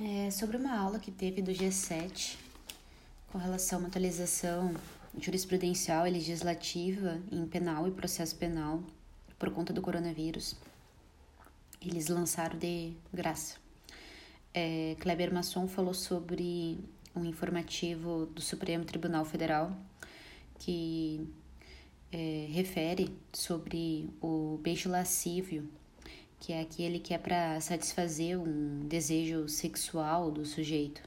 É sobre uma aula que teve do G7 com relação a uma atualização jurisprudencial e legislativa em penal e processo penal por conta do coronavírus. Eles lançaram de graça. É, Kleber Masson falou sobre um informativo do Supremo Tribunal Federal que é, refere sobre o beijo lascívio, que é aquele que é para satisfazer um desejo sexual do sujeito.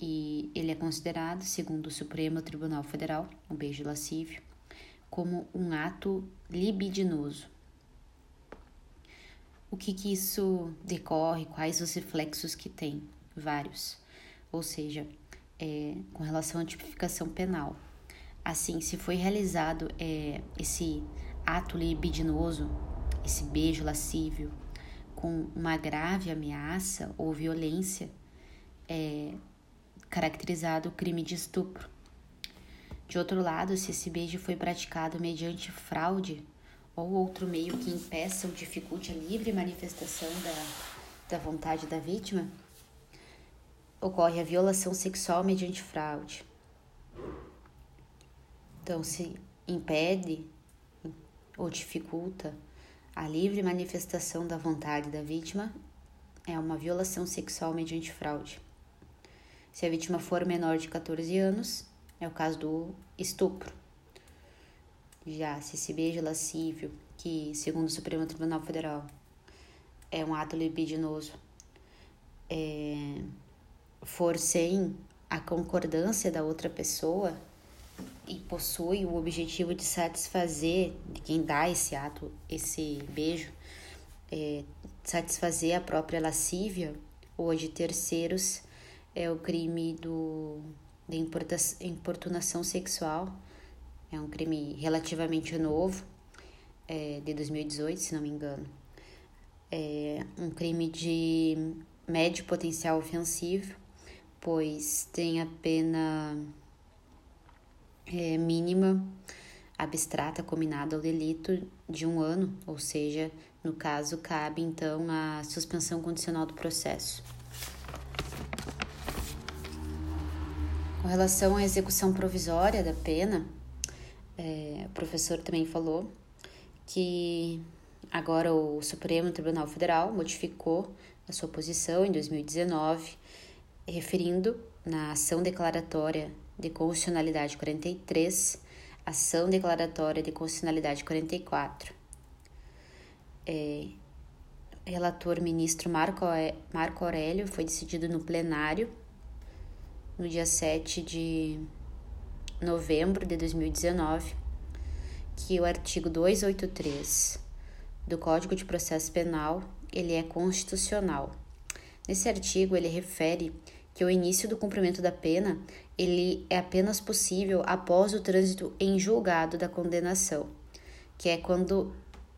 E ele é considerado, segundo o Supremo Tribunal Federal, o beijo lascívio, como um ato libidinoso. O que, que isso decorre? Quais os reflexos que tem? Vários. Ou seja, é, com relação à tipificação penal. Assim, se foi realizado é, esse ato libidinoso, esse beijo lascívio, com uma grave ameaça ou violência, é caracterizado o crime de estupro. De outro lado, se esse beijo foi praticado mediante fraude ou outro meio que impeça ou dificulte a livre manifestação da, da vontade da vítima, ocorre a violação sexual mediante fraude. Então, se impede ou dificulta a livre manifestação da vontade da vítima, é uma violação sexual mediante fraude. Se a vítima for menor de 14 anos, é o caso do estupro. Já se esse beijo lascívio, que segundo o Supremo Tribunal Federal é um ato libidinoso, é, for sem a concordância da outra pessoa e possui o objetivo de satisfazer quem dá esse ato, esse beijo, é, satisfazer a própria lascívia ou a de terceiros, é o crime do, de importunação sexual é um crime relativamente novo, é, de 2018, se não me engano. É um crime de médio potencial ofensivo, pois tem a pena é, mínima abstrata combinada ao delito de um ano, ou seja, no caso, cabe então a suspensão condicional do processo. Com relação à execução provisória da pena, é, o professor também falou que agora o Supremo Tribunal Federal modificou a sua posição em 2019, referindo na ação declaratória de constitucionalidade 43, ação declaratória de constitucionalidade 44. É, relator ministro Marco, Marco Aurélio foi decidido no plenário no dia 7 de novembro de 2019 que o artigo 283 do Código de Processo Penal ele é constitucional. Nesse artigo ele refere que o início do cumprimento da pena ele é apenas possível após o trânsito em julgado da condenação, que é quando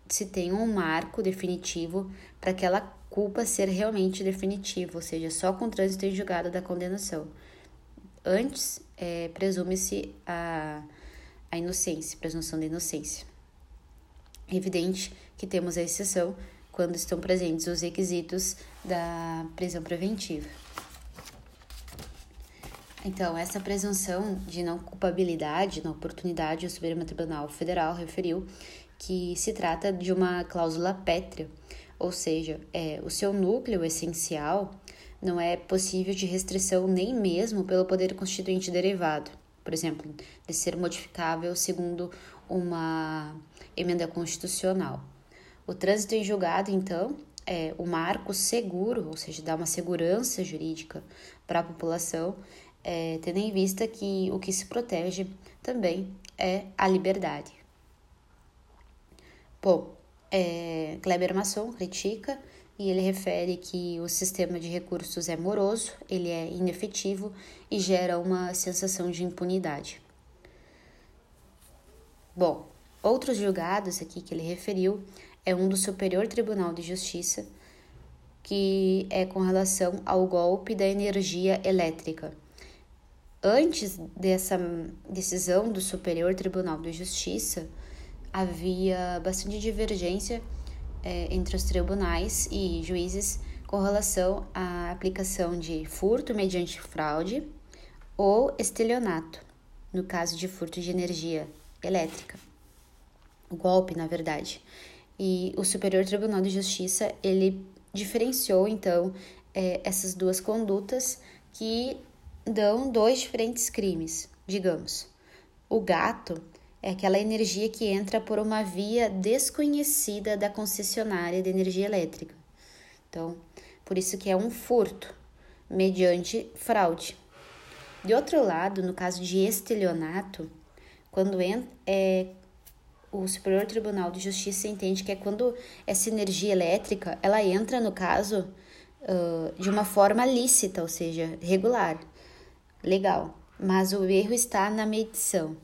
se tem um marco definitivo para aquela culpa ser realmente definitiva, ou seja, só com o trânsito em julgado da condenação. Antes, é, presume-se a, a inocência, presunção de inocência. É evidente que temos a exceção quando estão presentes os requisitos da prisão preventiva. Então, essa presunção de não culpabilidade na oportunidade, o Supremo Tribunal Federal referiu que se trata de uma cláusula pétrea, ou seja, é, o seu núcleo essencial não é possível de restrição nem mesmo pelo poder constituinte derivado, por exemplo, de ser modificável segundo uma emenda constitucional. O trânsito em julgado, então, é o marco seguro, ou seja, dá uma segurança jurídica para a população, é, tendo em vista que o que se protege também é a liberdade. Bom, é, Kleber Masson critica e ele refere que o sistema de recursos é moroso, ele é inefetivo e gera uma sensação de impunidade. Bom, outros julgados aqui que ele referiu é um do Superior Tribunal de Justiça, que é com relação ao golpe da energia elétrica. Antes dessa decisão do Superior Tribunal de Justiça, havia bastante divergência é, entre os tribunais e juízes com relação à aplicação de furto mediante fraude ou estelionato, no caso de furto de energia elétrica. Golpe, na verdade. E o Superior Tribunal de Justiça, ele diferenciou, então, é, essas duas condutas que dão dois diferentes crimes, digamos. O gato é aquela energia que entra por uma via desconhecida da concessionária de energia elétrica. Então, por isso que é um furto mediante fraude. De outro lado, no caso de estelionato, quando é o Superior Tribunal de Justiça entende que é quando essa energia elétrica ela entra no caso uh, de uma forma lícita, ou seja, regular, legal, mas o erro está na medição.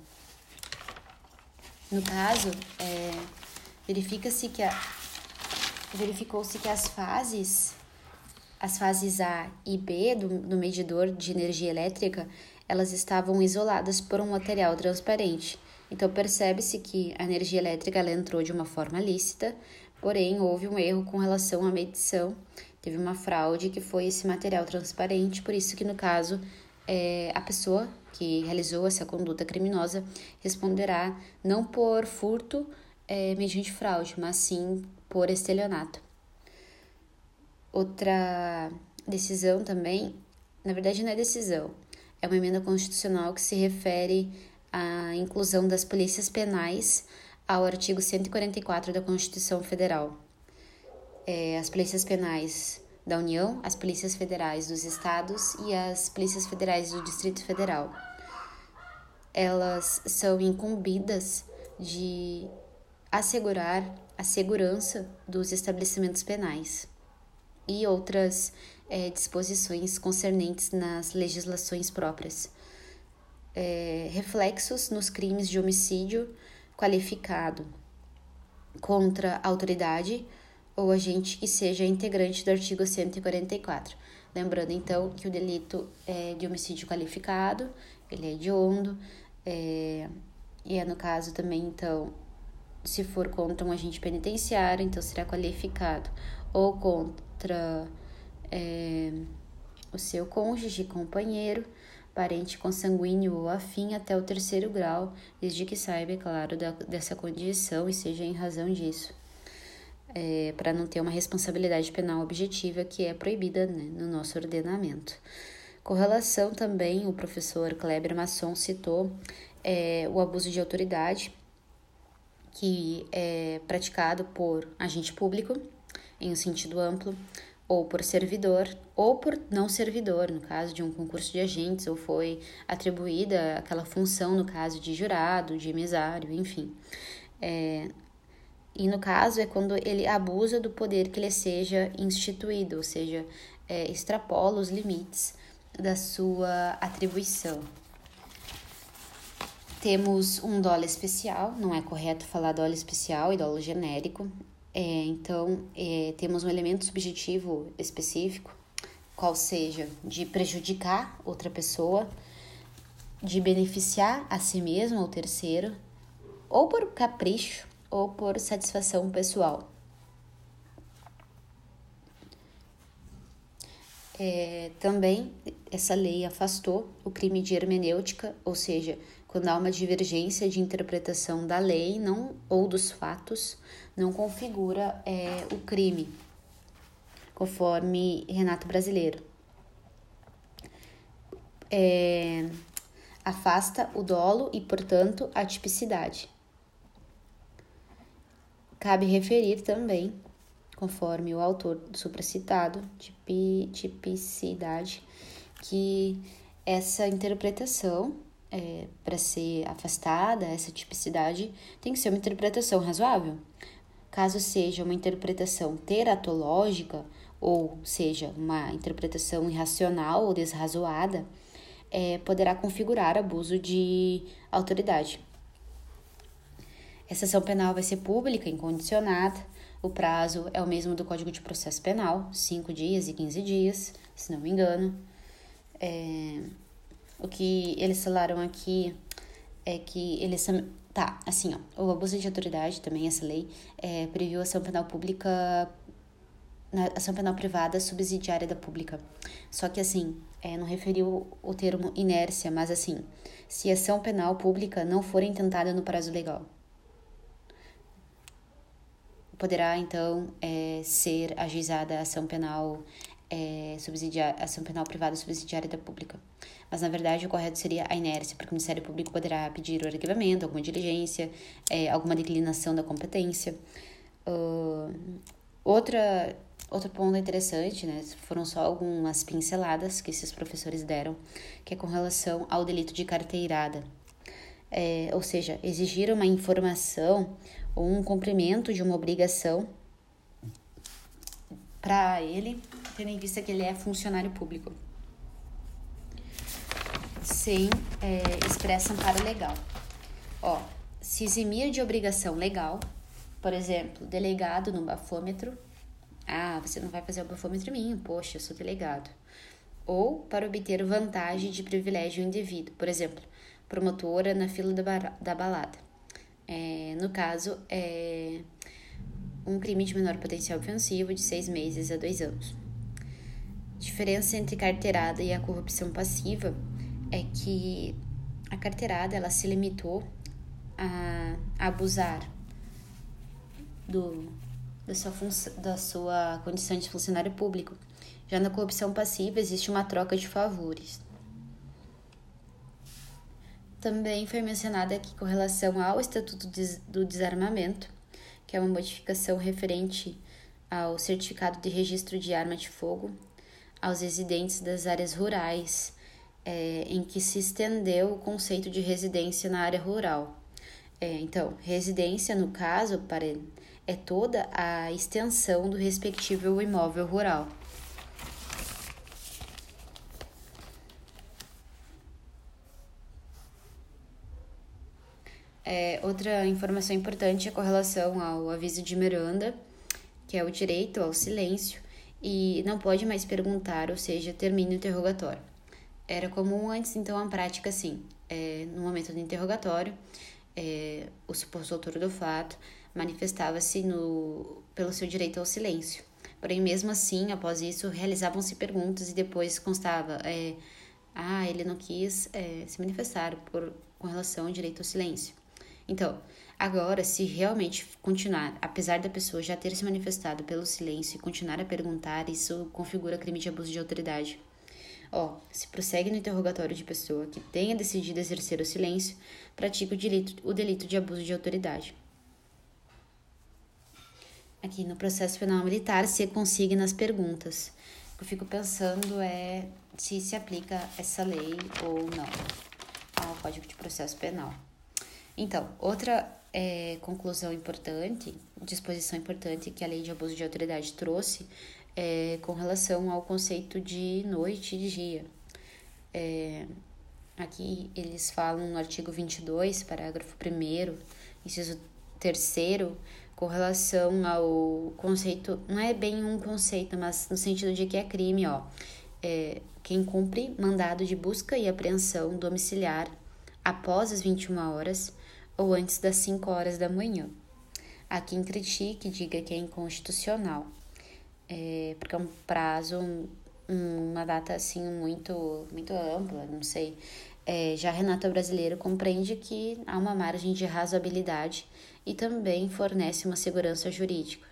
No caso, é, verifica-se que verificou-se que as fases, as fases A e B do, do medidor de energia elétrica, elas estavam isoladas por um material transparente. Então percebe-se que a energia elétrica ela entrou de uma forma lícita, porém houve um erro com relação à medição, teve uma fraude que foi esse material transparente, por isso que no caso é, a pessoa que realizou essa conduta criminosa responderá não por furto é, mediante fraude, mas sim por estelionato. Outra decisão também, na verdade não é decisão, é uma emenda constitucional que se refere a inclusão das polícias penais ao artigo 144 da Constituição Federal. É, as polícias penais da União, as polícias federais dos estados e as polícias federais do Distrito Federal. Elas são incumbidas de assegurar a segurança dos estabelecimentos penais e outras é, disposições concernentes nas legislações próprias é, reflexos nos crimes de homicídio qualificado contra a autoridade ou agente que seja integrante do artigo 144. Lembrando então que o delito é de homicídio qualificado, ele é hediondo, é, e é no caso também, então, se for contra um agente penitenciário, então será qualificado ou contra é, o seu cônjuge, companheiro, parente consanguíneo ou afim até o terceiro grau, desde que saiba, é claro, da, dessa condição e seja em razão disso. É, para não ter uma responsabilidade penal objetiva que é proibida né, no nosso ordenamento. Com relação também, o professor Kleber Masson citou é, o abuso de autoridade, que é praticado por agente público, em um sentido amplo, ou por servidor ou por não servidor, no caso de um concurso de agentes, ou foi atribuída aquela função no caso de jurado, de mesário, enfim. É, e no caso é quando ele abusa do poder que lhe seja instituído, ou seja, é, extrapola os limites da sua atribuição. Temos um dólar especial, não é correto falar dólar especial e dólar genérico, é, então, é, temos um elemento subjetivo específico, qual seja de prejudicar outra pessoa, de beneficiar a si mesmo ou terceiro, ou por capricho ou por satisfação pessoal. É, também essa lei afastou o crime de hermenêutica, ou seja, quando há uma divergência de interpretação da lei não, ou dos fatos, não configura é, o crime, conforme Renato Brasileiro. É, afasta o dolo e, portanto, a tipicidade. Cabe referir também, conforme o autor supracitado, tipi, tipicidade, que essa interpretação é, para ser afastada, essa tipicidade, tem que ser uma interpretação razoável. Caso seja uma interpretação teratológica, ou seja, uma interpretação irracional ou desrazoada, é, poderá configurar abuso de autoridade. Essa ação penal vai ser pública, incondicionada. O prazo é o mesmo do Código de Processo Penal, 5 dias e 15 dias, se não me engano. É, o que eles falaram aqui é que eles tá assim ó o abuso de autoridade também essa lei é, previu ação penal pública na ação penal privada subsidiária da pública. Só que assim, é, não referiu o termo inércia, mas assim, se ação penal pública não for intentada no prazo legal. Poderá, então, é, ser ajuizada ação penal é, subsidiária, ação penal privada subsidiária da pública. Mas, na verdade, o correto seria a inércia, porque o Ministério Público poderá pedir o arquivamento, alguma diligência, é, alguma declinação da competência. Uh, outra Outro ponto interessante, né, foram só algumas pinceladas que esses professores deram, que é com relação ao delito de carteirada. É, ou seja, exigir uma informação ou um cumprimento de uma obrigação para ele, tendo em vista que ele é funcionário público, sem é, expressa amparo legal. Ó, se eximir de obrigação legal, por exemplo, delegado no bafômetro, ah, você não vai fazer o bafômetro mim, poxa, eu sou delegado. Ou para obter vantagem de privilégio indevido, por exemplo, promotora na fila da, da balada. É, no caso, é um crime de menor potencial ofensivo de seis meses a dois anos. Diferença entre carteirada e a corrupção passiva é que a carteirada ela se limitou a abusar do da sua, da sua condição de funcionário público. Já na corrupção passiva existe uma troca de favores. Também foi mencionado aqui com relação ao Estatuto do Desarmamento, que é uma modificação referente ao certificado de registro de arma de fogo aos residentes das áreas rurais, é, em que se estendeu o conceito de residência na área rural. É, então, residência, no caso, para é toda a extensão do respectivo imóvel rural. É, outra informação importante é com relação ao aviso de Miranda, que é o direito ao silêncio, e não pode mais perguntar, ou seja, termina o interrogatório. Era comum antes, então, a prática assim: é, no momento do interrogatório, é, o suposto autor do fato manifestava-se pelo seu direito ao silêncio. Porém, mesmo assim, após isso, realizavam-se perguntas e depois constava, é, ah, ele não quis é, se manifestar por, com relação ao direito ao silêncio. Então, agora, se realmente continuar, apesar da pessoa já ter se manifestado pelo silêncio e continuar a perguntar, isso configura crime de abuso de autoridade. Ó, se prossegue no interrogatório de pessoa que tenha decidido exercer o silêncio, pratica o delito, o delito de abuso de autoridade aqui no processo penal militar se consiga nas perguntas. O que eu fico pensando é se se aplica essa lei ou não ao Código de Processo Penal. Então, outra é, conclusão importante, disposição importante que a lei de abuso de autoridade trouxe é com relação ao conceito de noite e dia. É, aqui eles falam no artigo 22, parágrafo 1, inciso 3 com relação ao conceito, não é bem um conceito, mas no sentido de que é crime, ó. É, quem cumpre mandado de busca e apreensão domiciliar após as 21 horas ou antes das 5 horas da manhã. Há quem critique diga que é inconstitucional, é, porque é um prazo, um, uma data assim muito, muito ampla, não sei. É, já Renata Brasileiro compreende que há uma margem de razoabilidade e também fornece uma segurança jurídica.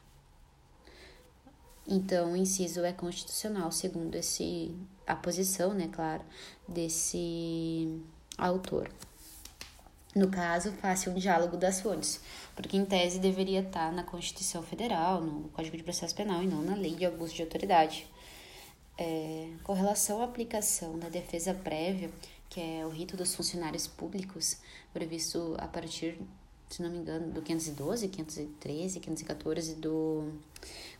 Então, o inciso é constitucional, segundo esse, a posição, né, claro, desse autor. No caso, faça um diálogo das fontes, porque em tese deveria estar na Constituição Federal, no Código de Processo Penal e não na Lei de Abuso de Autoridade. É, com relação à aplicação da defesa prévia, que é o rito dos funcionários públicos, previsto a partir, se não me engano, do 512, 513, 514 do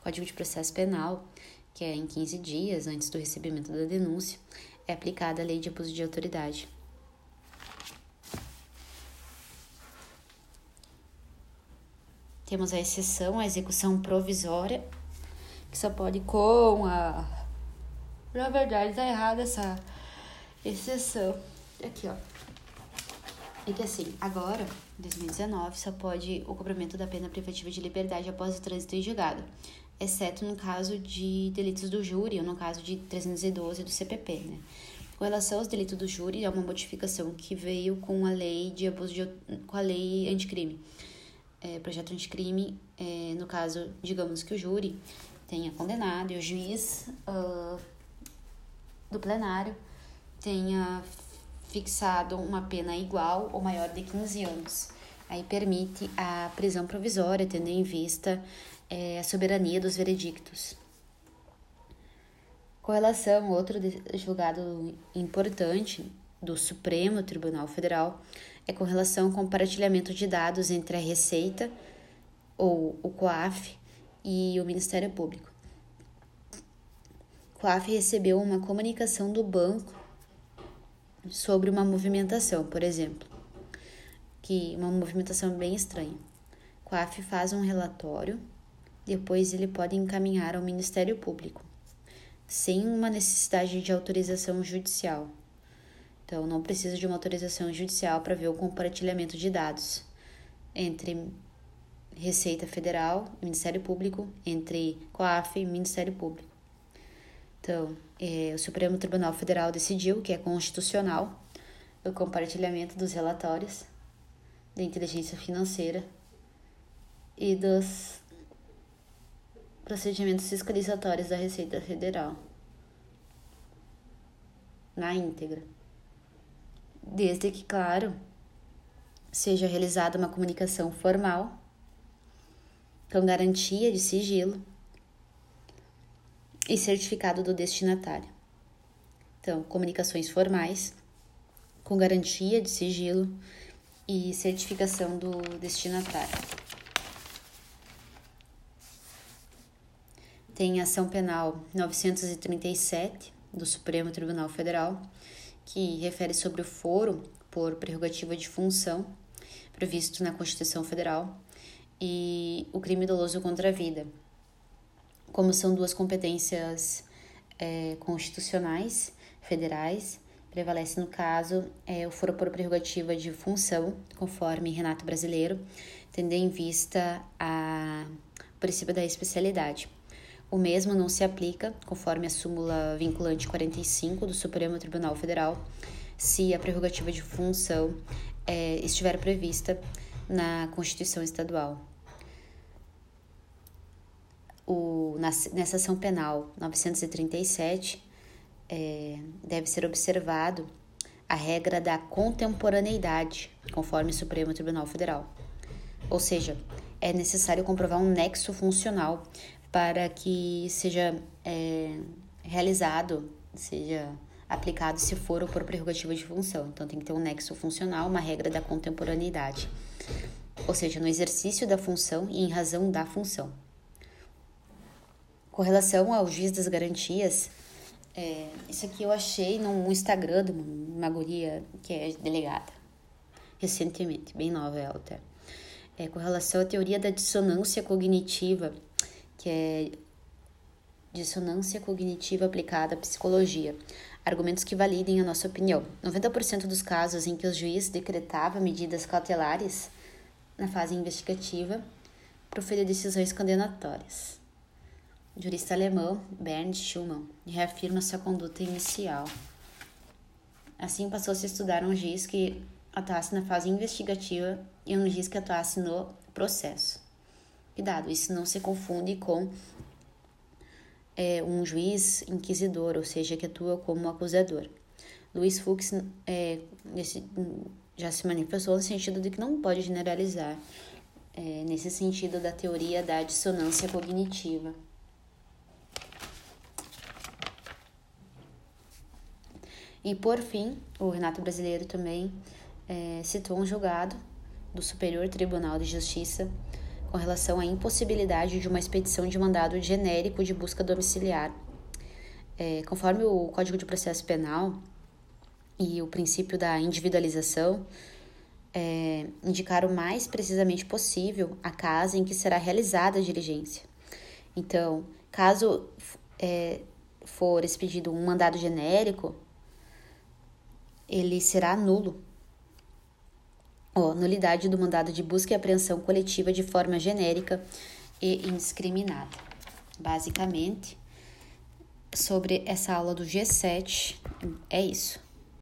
Código de Processo Penal, que é em 15 dias antes do recebimento da denúncia, é aplicada a lei de abuso de autoridade. Temos a exceção à execução provisória, que só pode com a. Na verdade, tá errada essa exceção. Aqui, ó. É que assim, agora, em 2019, só pode o cumprimento da pena privativa de liberdade após o trânsito em julgado. exceto no caso de delitos do júri ou no caso de 312 do CPP, né? Com relação aos delitos do júri, é uma modificação que veio com a lei de abuso de, com a lei anticrime. É, projeto anticrime, é, no caso, digamos que o júri tenha condenado e o juiz uh, do plenário tenha fixado uma pena igual ou maior de 15 anos. Aí permite a prisão provisória, tendo em vista é, a soberania dos veredictos. Com relação a outro julgado importante do Supremo Tribunal Federal, é com relação ao compartilhamento de dados entre a Receita, ou o COAF, e o Ministério Público. O COAF recebeu uma comunicação do banco sobre uma movimentação, por exemplo, que uma movimentação bem estranha. O COAF faz um relatório, depois ele pode encaminhar ao Ministério Público sem uma necessidade de autorização judicial. Então, não precisa de uma autorização judicial para ver o compartilhamento de dados entre Receita Federal e Ministério Público, entre COAF e Ministério Público. Então, é, o Supremo Tribunal Federal decidiu que é constitucional o compartilhamento dos relatórios da inteligência financeira e dos procedimentos fiscalizatórios da Receita Federal na íntegra. Desde que, claro, seja realizada uma comunicação formal com garantia de sigilo e certificado do destinatário. Então, comunicações formais com garantia de sigilo e certificação do destinatário. tem ação penal 937 do Supremo Tribunal Federal, que refere sobre o foro por prerrogativa de função previsto na Constituição Federal e o crime doloso contra a vida. Como são duas competências é, constitucionais federais, prevalece no caso é, o foro por prerrogativa de função, conforme Renato Brasileiro, tendo em vista a, o princípio da especialidade. O mesmo não se aplica, conforme a súmula vinculante 45 do Supremo Tribunal Federal, se a prerrogativa de função é, estiver prevista na Constituição Estadual. O, na, nessa ação penal 937, é, deve ser observado a regra da contemporaneidade, conforme o Supremo Tribunal Federal. Ou seja, é necessário comprovar um nexo funcional para que seja é, realizado, seja aplicado se for ou por prerrogativa de função. Então tem que ter um nexo funcional, uma regra da contemporaneidade. Ou seja, no exercício da função e em razão da função. Com relação ao juiz das garantias, é, isso aqui eu achei no Instagram de uma guria que é delegada, recentemente, bem nova ela até. É, com relação à teoria da dissonância cognitiva, que é dissonância cognitiva aplicada à psicologia. Argumentos que validem a nossa opinião. 90% dos casos em que o juiz decretava medidas cautelares na fase investigativa proferia decisões condenatórias. O jurista alemão Bernd Schumann reafirma sua conduta inicial. Assim, passou-se a estudar um juiz que atuasse na fase investigativa e um juiz que atuasse no processo. Cuidado, isso não se confunde com é, um juiz inquisidor, ou seja, que atua como acusador. Luiz Fux é, nesse, já se manifestou no sentido de que não pode generalizar, é, nesse sentido da teoria da dissonância cognitiva. E por fim, o Renato Brasileiro também é, citou um julgado do Superior Tribunal de Justiça com relação à impossibilidade de uma expedição de mandado genérico de busca domiciliar. É, conforme o Código de Processo Penal e o princípio da individualização, é, indicar o mais precisamente possível a casa em que será realizada a diligência. Então, caso é, for expedido um mandado genérico, ele será nulo Nulidade do mandado de busca e apreensão coletiva de forma genérica e indiscriminada. Basicamente, sobre essa aula do G7, é isso.